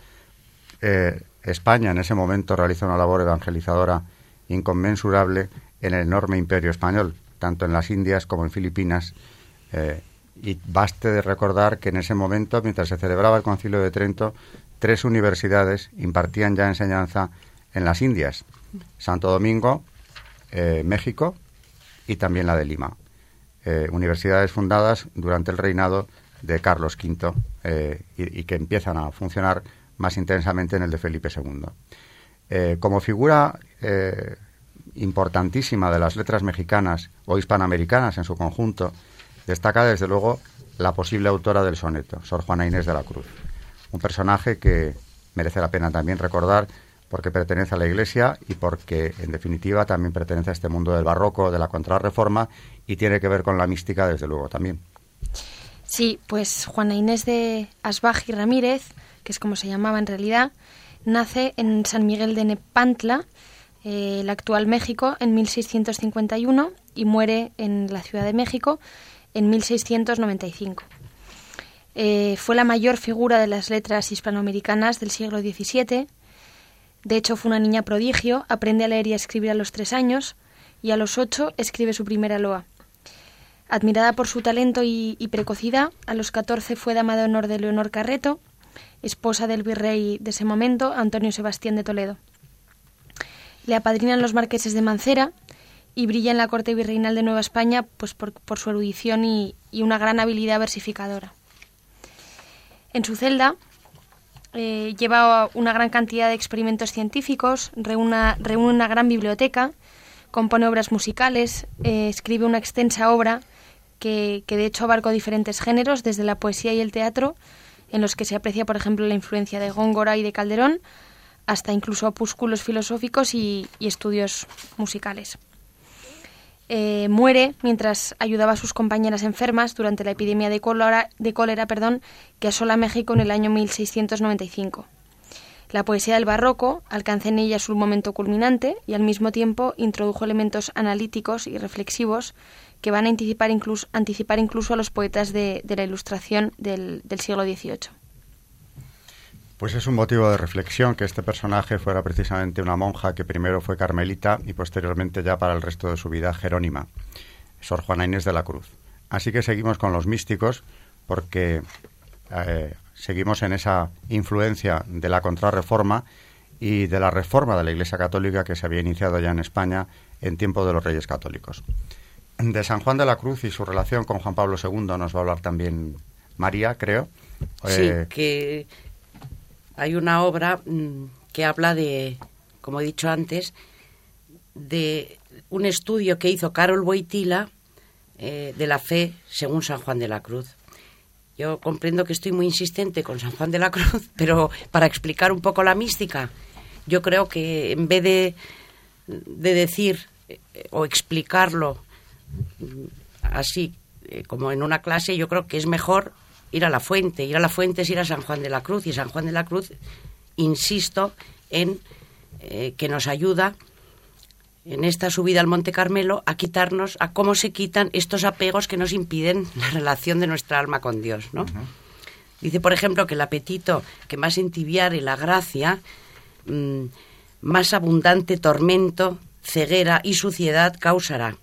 eh, España en ese momento realiza una labor evangelizadora inconmensurable en el enorme imperio español, tanto en las Indias como en Filipinas. Eh, y baste de recordar que en ese momento, mientras se celebraba el Concilio de Trento, tres universidades impartían ya enseñanza en las Indias, Santo Domingo, México y también la de Lima. Eh, universidades fundadas durante el reinado de Carlos V eh, y, que empiezan a funcionar más intensamente en el de Felipe II. Eh, como figura importantísima de las letras mexicanas o hispanoamericanas en su conjunto, destaca desde luego la posible autora del soneto, Sor Juana Inés de la Cruz, un personaje que merece la pena también recordar porque pertenece a la Iglesia y porque, en definitiva, también pertenece a este mundo del barroco, de la contrarreforma y tiene que ver con la mística, desde luego, también. Sí, pues Juana Inés de Asbaj y Ramírez, que es como se llamaba en realidad, nace en San Miguel de Nepantla, eh, el actual México, en 1651 y muere en la Ciudad de México en 1695. Eh, fue la mayor figura de las letras hispanoamericanas del siglo XVII. De hecho, fue una niña prodigio, aprende a leer y a escribir a los tres años y a los ocho escribe su primera loa. Admirada por su talento y, precocidad, a los catorce fue dama de honor de Leonor Carreto, esposa del virrey de ese momento, Antonio Sebastián de Toledo. Le apadrinan los marqueses de Mancera y brilla en la corte virreinal de Nueva España pues por, su erudición y, una gran habilidad versificadora. En su celda eh, lleva una gran cantidad de experimentos científicos, reúne, una gran biblioteca, compone obras musicales, eh, escribe una extensa obra que, de hecho abarcó diferentes géneros, desde la poesía y el teatro, en los que se aprecia, por ejemplo, la influencia de Góngora y de Calderón, hasta incluso opúsculos filosóficos y, estudios musicales. Eh, muere mientras ayudaba a sus compañeras enfermas durante la epidemia de cólera, de cólera perdón, que asola México en el año 1695. La poesía del barroco alcanza en ella su momento culminante y al mismo tiempo introdujo elementos analíticos y reflexivos que van a anticipar incluso, anticipar incluso a los poetas de, la Ilustración del siglo XVIII. Pues es un motivo de reflexión que este personaje fuera precisamente una monja que primero fue carmelita y posteriormente ya para el resto de su vida jerónima, Sor Juana Inés de la Cruz. Así que seguimos con los místicos porque eh, seguimos en esa influencia de la contrarreforma y de la reforma de la Iglesia Católica que se había iniciado ya en España en tiempo de los Reyes Católicos. De San Juan de la Cruz y su relación con Juan Pablo II nos va a hablar también María, creo. Sí, eh, que hay una obra mm, que habla de, como he dicho antes, de un estudio que hizo Carol Boitila eh, de la fe según San Juan de la Cruz. Yo comprendo que estoy muy insistente con San Juan de la Cruz, pero para explicar un poco la mística, yo creo que en vez de, de decir eh, o explicarlo así eh, como en una clase, yo creo que es mejor ir a la fuente. Ir a la fuente es ir a San Juan de la Cruz. Y San Juan de la Cruz, insisto, en eh, que nos ayuda en esta subida al Monte Carmelo a quitarnos, a cómo se quitan estos apegos que nos impiden la relación de nuestra alma con Dios, ¿no? Dice, por ejemplo, que el apetito que más entibiare la gracia, mm, más abundante tormento, ceguera y suciedad causará.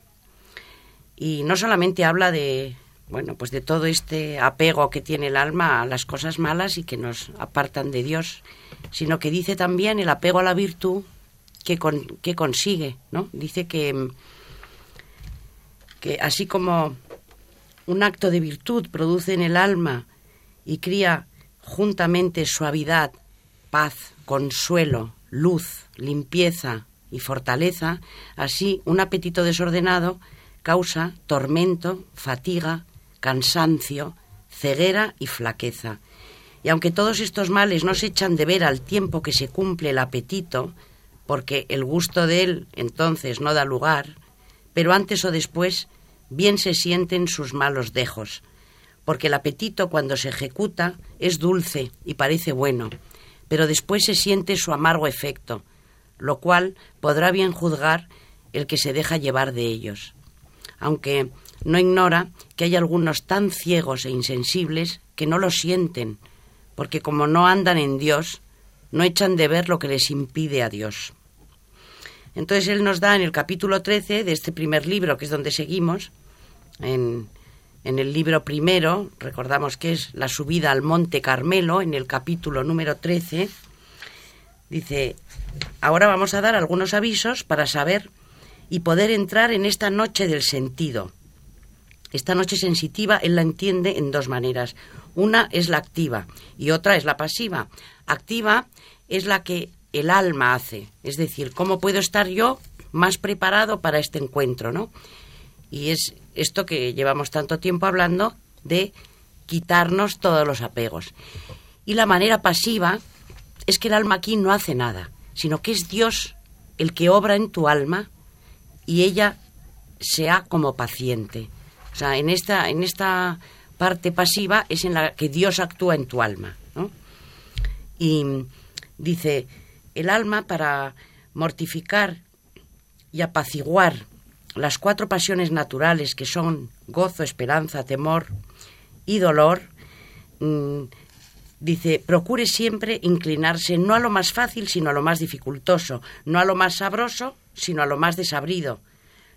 Y no solamente habla de, bueno, pues de todo este apego que tiene el alma a las cosas malas y que nos apartan de Dios, sino que dice también el apego a la virtud que, que consigue, ¿no? Dice que, que así como un acto de virtud produce en el alma y cría juntamente suavidad, paz, consuelo, luz, limpieza y fortaleza, así un apetito desordenado causa tormento, fatiga, cansancio, ceguera y flaqueza. Y aunque todos estos males no se echan de ver al tiempo que se cumple el apetito, porque el gusto de él entonces no da lugar, pero antes o después bien se sienten sus malos dejos, porque el apetito cuando se ejecuta es dulce y parece bueno, pero después se siente su amargo efecto, lo cual podrá bien juzgar el que se deja llevar de ellos. Aunque no ignora que hay algunos tan ciegos e insensibles que no lo sienten, porque como no andan en Dios, no echan de ver lo que les impide a Dios. Entonces él nos da en el capítulo 13 de este primer libro, que es donde seguimos, en, en el libro primero, recordamos que es la subida al Monte Carmelo, en el capítulo número 13, dice, ahora vamos a dar algunos avisos para saber y poder entrar en esta noche del sentido, esta noche sensitiva él la entiende en dos maneras. Una es la activa y otra es la pasiva. Activa es la que el alma hace, es decir, cómo puedo estar yo más preparado para este encuentro, ¿no? Y es esto que llevamos tanto tiempo hablando de quitarnos todos los apegos. Y la manera pasiva es que el alma aquí no hace nada, sino que es Dios el que obra en tu alma y ella sea como paciente. O sea, en esta, en esta parte pasiva es en la que Dios actúa en tu alma. Y dice, el alma para mortificar y apaciguar las cuatro pasiones naturales que son gozo, esperanza, temor y dolor, mm, dice, procure siempre inclinarse no a lo más fácil, sino a lo más dificultoso, no a lo más sabroso, sino a lo más desabrido,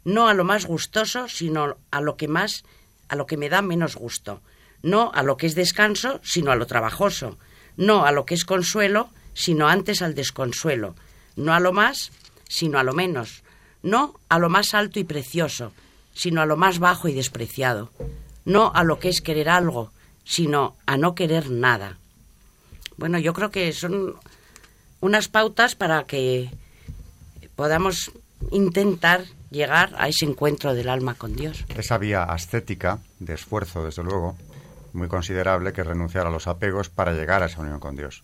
no a lo más gustoso, sino a lo que más, a lo que me da menos gusto, no a lo que es descanso, sino a lo trabajoso, no a lo que es consuelo, sino antes al desconsuelo, no a lo más, sino a lo menos, no a lo más alto y precioso, sino a lo más bajo y despreciado, no a lo que es querer algo, sino a no querer nada. Bueno, yo creo que son unas pautas para que podamos intentar llegar a ese encuentro del alma con Dios. Esa vía ascética, de esfuerzo, desde luego, muy considerable que renunciar a los apegos para llegar a esa unión con Dios.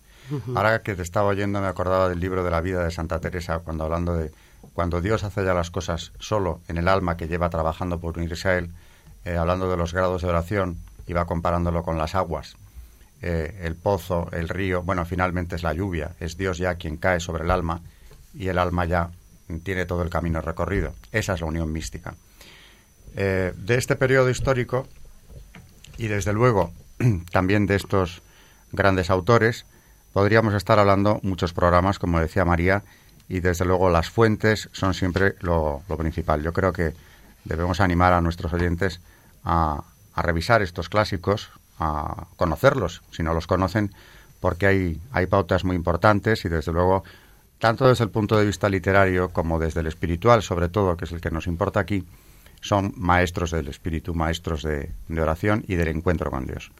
Ahora que te estaba oyendo me acordaba del libro de la vida de Santa Teresa, cuando hablando de cuando Dios hace ya las cosas solo en el alma que lleva trabajando por unirse a Él, eh, hablando de los grados de oración, iba comparándolo con las aguas. Eh, el pozo, el río, bueno, finalmente es la lluvia, es Dios ya quien cae sobre el alma y el alma ya tiene todo el camino recorrido. Esa es la unión mística. Eh, de este periodo histórico y desde luego también de estos grandes autores, podríamos estar hablando muchos programas, como decía María, y desde luego las fuentes son siempre lo, principal. Yo creo que debemos animar a nuestros oyentes a, a, revisar estos clásicos, a conocerlos, si no los conocen, porque hay, hay pautas muy importantes y desde luego, tanto desde el punto de vista literario como desde el espiritual, sobre todo, que es el que nos importa aquí, son maestros del espíritu, maestros de, oración y del encuentro con Dios.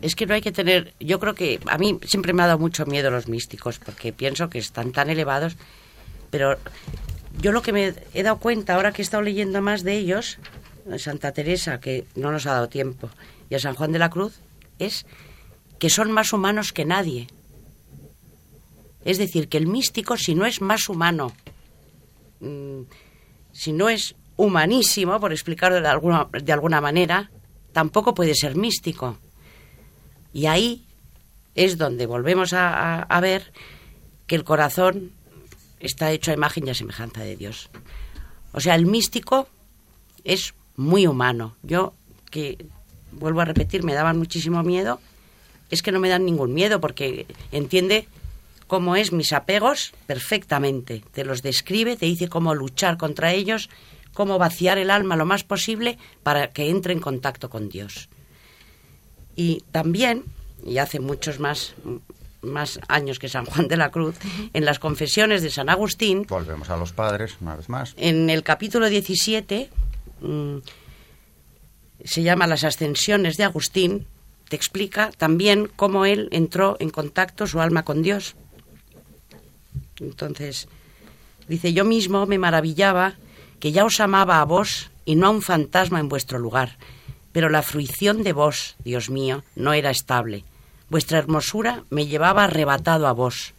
Es que no hay que tener, yo creo que a mí siempre me ha dado mucho miedo los místicos porque pienso que están tan elevados, pero yo lo que me he dado cuenta ahora que he estado leyendo más de ellos, Santa Teresa, que no nos ha dado tiempo, y a San Juan de la Cruz, es que son más humanos que nadie. Es decir, que el místico, si no es más humano, mm, si no es humanísimo, por explicarlo de alguna, de alguna manera, tampoco puede ser místico. Y ahí es donde volvemos a, ver que el corazón está hecho a imagen y a semejanza de Dios. O sea, el místico es muy humano. Yo, que vuelvo a repetir, me daban muchísimo miedo, es que no me dan ningún miedo porque entiende cómo es mis apegos perfectamente. Te los describe, te dice cómo luchar contra ellos, cómo vaciar el alma lo más posible para que entre en contacto con Dios. Y también, y hace muchos más, más años que San Juan de la Cruz, en las confesiones de San Agustín. Volvemos a los padres, una vez más. En el capítulo 17, mm, se llama Las Ascensiones de Agustín, te explica también cómo él entró en contacto su alma con Dios. Entonces, dice, yo mismo me maravillaba que ya os amaba a vos y no a un fantasma en vuestro lugar pero la fruición de vos, Dios mío, no era estable. Vuestra hermosura me llevaba arrebatado a vos.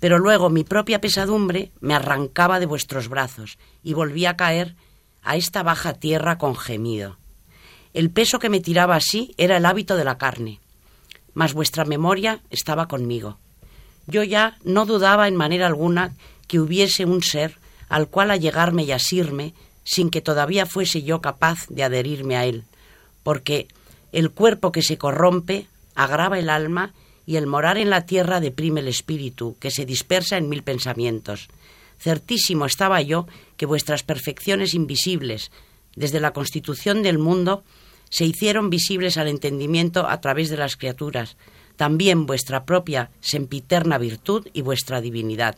Pero luego mi propia pesadumbre me arrancaba de vuestros brazos y volvía a caer a esta baja tierra con gemido. El peso que me tiraba así era el hábito de la carne, mas vuestra memoria estaba conmigo. Yo ya no dudaba en manera alguna que hubiese un ser al cual allegarme y asirme sin que todavía fuese yo capaz de adherirme a él porque el cuerpo que se corrompe agrava el alma y el morar en la tierra deprime el espíritu, que se dispersa en mil pensamientos. Certísimo estaba yo que vuestras perfecciones invisibles, desde la constitución del mundo, se hicieron visibles al entendimiento a través de las criaturas, también vuestra propia sempiterna virtud y vuestra divinidad.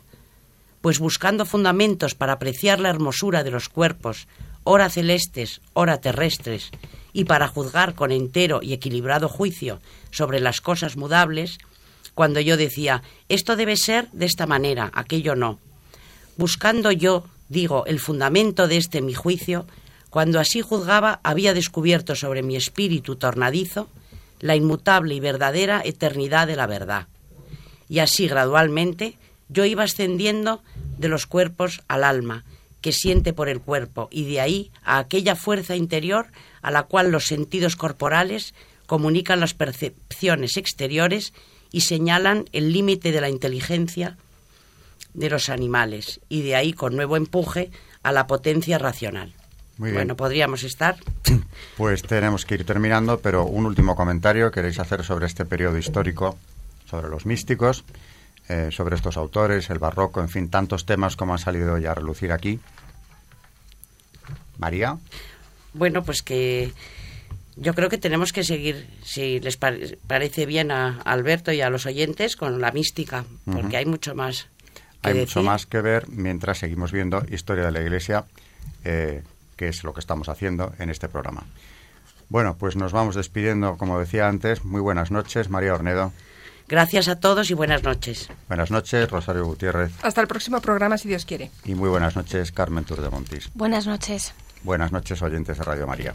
Pues buscando fundamentos para apreciar la hermosura de los cuerpos, ora celestes, ora terrestres, y para juzgar con entero y equilibrado juicio sobre las cosas mudables, cuando yo decía, esto debe ser de esta manera, aquello no. Buscando yo, digo, el fundamento de este mi juicio, cuando así juzgaba, había descubierto sobre mi espíritu tornadizo la inmutable y verdadera eternidad de la verdad. Y así gradualmente yo iba ascendiendo de los cuerpos al alma, que siente por el cuerpo, y de ahí a aquella fuerza interior a la cual los sentidos corporales comunican las percepciones exteriores y señalan el límite de la inteligencia de los animales, y de ahí con nuevo empuje a la potencia racional. bueno, podríamos estar. Pues tenemos que ir terminando, pero un último comentario queréis hacer sobre este periodo histórico, sobre los místicos, eh, sobre estos autores, el barroco, en fin, tantos temas como han salido ya a relucir aquí. María. Bueno, pues que yo creo que tenemos que seguir, si les parece bien a Alberto y a los oyentes, con la mística, porque hay mucho más. Hay mucho más que ver mientras seguimos viendo historia de la Iglesia, eh, que es lo que estamos haciendo en este programa. Bueno, pues nos vamos despidiendo, como decía antes. Muy buenas noches, María Ornedo. Gracias a todos y buenas noches. Buenas noches, Rosario Gutiérrez. Hasta el próximo programa, si Dios quiere. Y muy buenas noches, Carmen Tour de Montis. Buenas noches. Buenas noches, oyentes de Radio María.